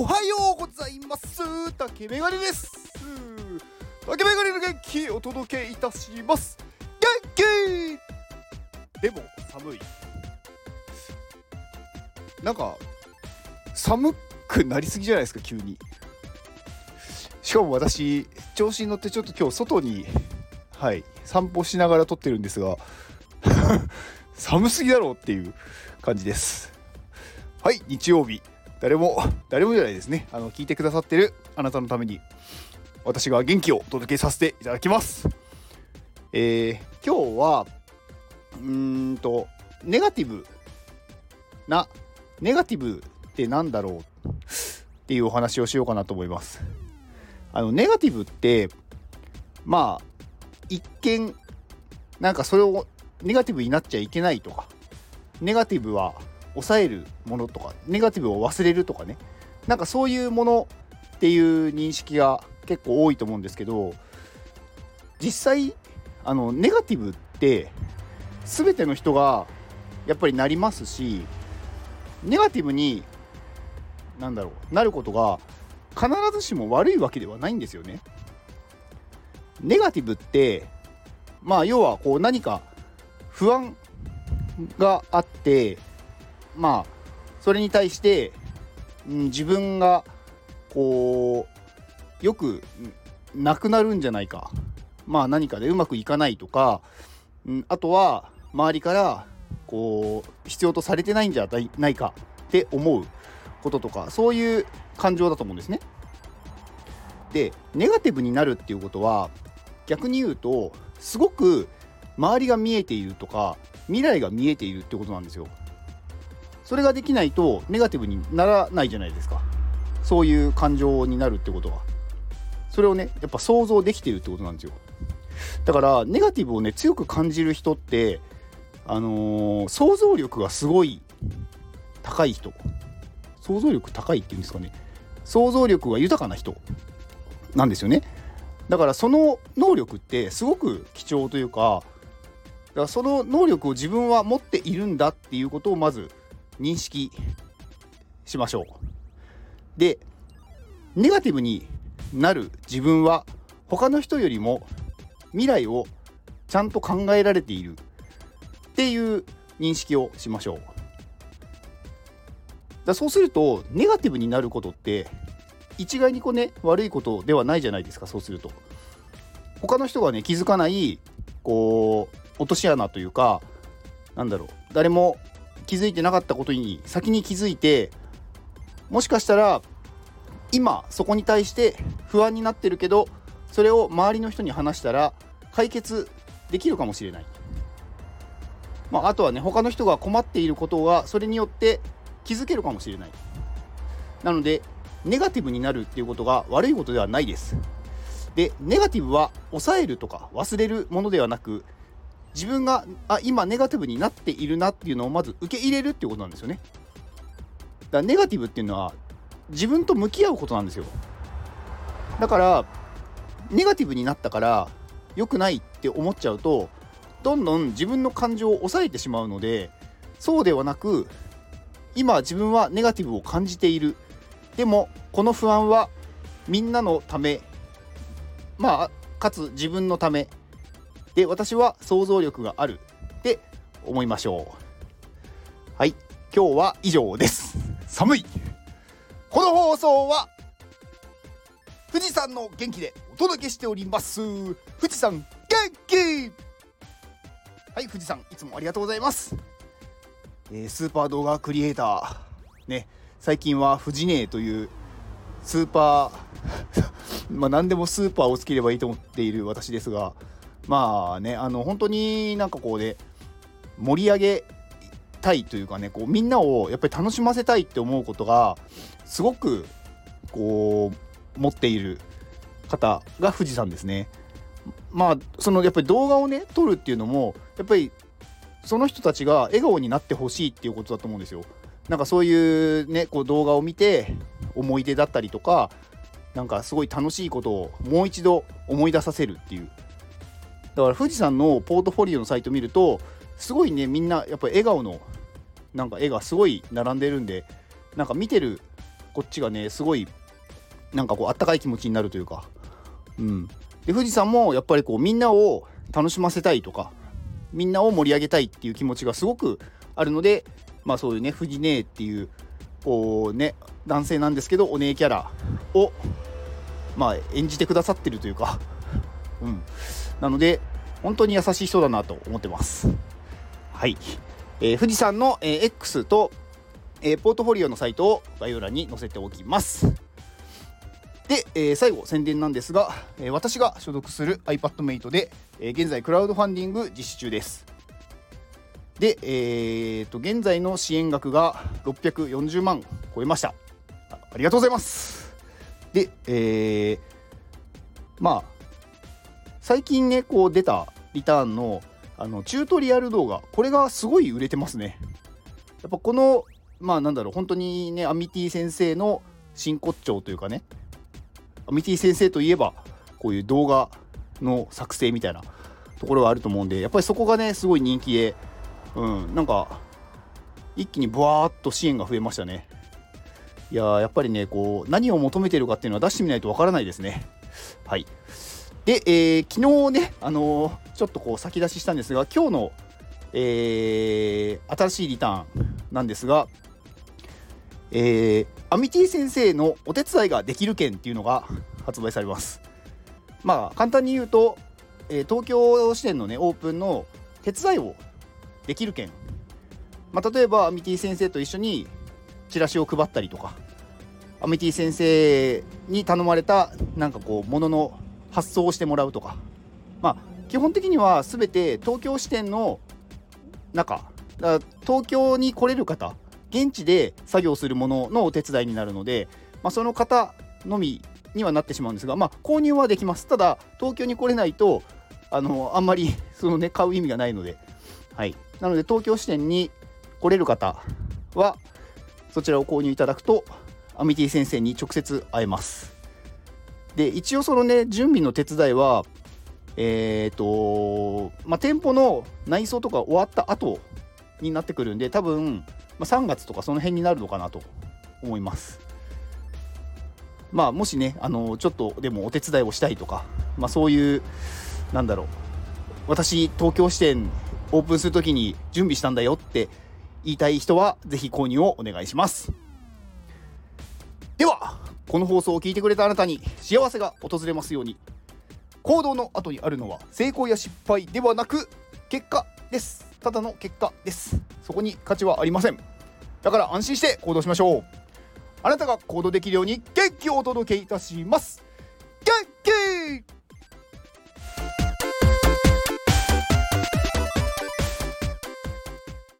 おはようございます。竹メガネです。竹メガネの元気お届けいたします。元気でも寒い。なんか寒くなりすぎじゃないですか急に。しかも私調子に乗ってちょっと今日外にはい散歩しながら撮ってるんですが 寒すぎだろうっていう感じです。はい日曜日。誰も誰もじゃないですね。あの聞いてくださってるあなたのために私が元気をお届けさせていただきます。えー、今日はうーんとネガティブなネガティブってなんだろう？っていうお話をしようかなと思います。あのネガティブってまあ一見なんかそれをネガティブになっちゃいけないとかネガティブは抑えるものとかネガティブを忘れるとかねなんかそういうものっていう認識が結構多いと思うんですけど実際あのネガティブって全ての人がやっぱりなりますしネガティブになんだろうなることが必ずしも悪いわけではないんですよね。ネガティブってまあ要はこう何か不安があってまあそれに対して、うん、自分がこうよくなくなるんじゃないかまあ何かでうまくいかないとか、うん、あとは周りからこう必要とされてないんじゃないかって思うこととかそういう感情だと思うんですね。でネガティブになるっていうことは逆に言うとすごく周りが見えているとか未来が見えているってことなんですよ。それができないとネガティブにならないじゃないですか。そういう感情になるってことは。それをねやっぱ想像できてるってことなんですよ。だからネガティブをね強く感じる人ってあのー、想像力がすごい高い人。想像力高いっていうんですかね。想像力が豊かな人。なんですよね。だからその能力ってすごく貴重というかだからその能力を自分は持っているんだっていうことをまず認識しましょう。でネガティブになる自分は他の人よりも未来をちゃんと考えられているっていう認識をしましょう。だそうするとネガティブになることって一概にこうね悪いことではないじゃないですかそうすると。他の人がね気づかないこう落とし穴というかなんだろう誰も気づいてなかったことに先に気づいてもしかしたら今そこに対して不安になってるけどそれを周りの人に話したら解決できるかもしれない。まあ、あとはね他の人が困っていることがそれによって気づけるかもしれない。なのでネガティブになるっていうことが悪いことではないです。でネガティブは抑えるとか忘れるものではなく自分があ今ネガティブになっているなっていうのをまず受け入れるっていうことなんですよね。だからネガティブっていうのは自分と向き合うことなんですよ。だからネガティブになったから良くないって思っちゃうとどんどん自分の感情を抑えてしまうのでそうではなく今自分はネガティブを感じているでもこの不安はみんなのためまあかつ自分のためで私は想像力がある。って思いましょう。はい。今日は以上です。寒い。この放送は富士山の元気でお届けしております。富士山元気！はい富士山いつもありがとうございます、えー、スーパー動画クリエイター。ね。最近は富士姉というスーパー まあ何でもスーパーをつければいいと思っている私ですがまあねあの本当になんかこうね盛り上げたいというかねこうみんなをやっぱり楽しませたいって思うことがすごくこう持っている方が富士山ですね。まあそのやっぱり動画をね撮るっていうのもやっぱりその人たちが笑顔になってほしいっていうことだと思うんですよ。なんかそういうねこう動画を見て思い出だったりとかなんかすごい楽しいことをもう一度思い出させるっていうだから富士山のポートフォリオのサイト見るとすごいねみんなやっぱり笑顔のなんか絵がすごい並んでるんでなんか見てるこっちがねすごいなんかこうあったかい気持ちになるというか。うん。で富士山もやっぱりこうみんなを楽しませたいとかみんなを盛り上げたいっていう気持ちがすごくあるのでまあそういうね富士姉っていうこうね男性なんですけどお姉キャラをまあ演じてくださってるというか。うん。なので本当に優しい人だなと思ってます。はい、えー、富士山の、えー、X と、えー、ポートフォリオのサイトを概要欄に載せておきます。で、えー、最後宣伝なんですが、えー、私が所属する iPadMate で、えー、現在クラウドファンディング実施中です。で、えー、と現在の支援額が640万超えました。ありがとうございます。で、えー、まあ最近ねこう出たリターンのあのチュートリアル動画これがすごい売れてますね。やっぱこのまあなんだろう本当にねアミティ先生の真骨頂というかねアミティ先生といえばこういう動画の作成みたいなところがあると思うんでやっぱりそこがねすごい人気でうんなんか一気にブワーッと支援が増えましたね。いややっぱりねこう何を求めてるかっていうのは出してみないとわからないですね。はい。で、えー、昨日ね、あのー、ちょっとこう先出ししたんですが、今日の、えー、新しいリターンなんですが、えー、アミティ先生のお手伝いができる券っていうのが発売されます。まあ、簡単に言うと、えー、東京支店のね、オープンの手伝いをできる券。まあ、例えば、アミティ先生と一緒にチラシを配ったりとか、アミティ先生に頼まれた、なんかこう、ものの発送してもらうとか。まあ基本的には全て東京支店の中東京に来れる方現地で作業するもののお手伝いになるので、まあ、その方のみにはなってしまうんですが、まあ、購入はできます。ただ東京に来れないとあのあんまり その、ね、買う意味がないので、はい、なので東京支店に来れる方はそちらを購入いただくとアミティ先生に直接会えます。で一応そのね準備の手伝いはえっ、ー、とまあ店舗の内装とか終わった後になってくるんで多分、まあ、3月とかその辺になるのかなと思います。まあもしねあのちょっとでもお手伝いをしたいとかまあそういうなんだろう私東京支店オープンする時に準備したんだよって言いたい人は是非購入をお願いします。ではこの放送を聞いてくれたあなたに幸せが訪れますように。行動の後にあるのは成功や失敗ではなく結果です。ただの結果です。そこに価値はありません。だから安心して行動しましょう。あなたが行動できるように元気をお届けいたします。元気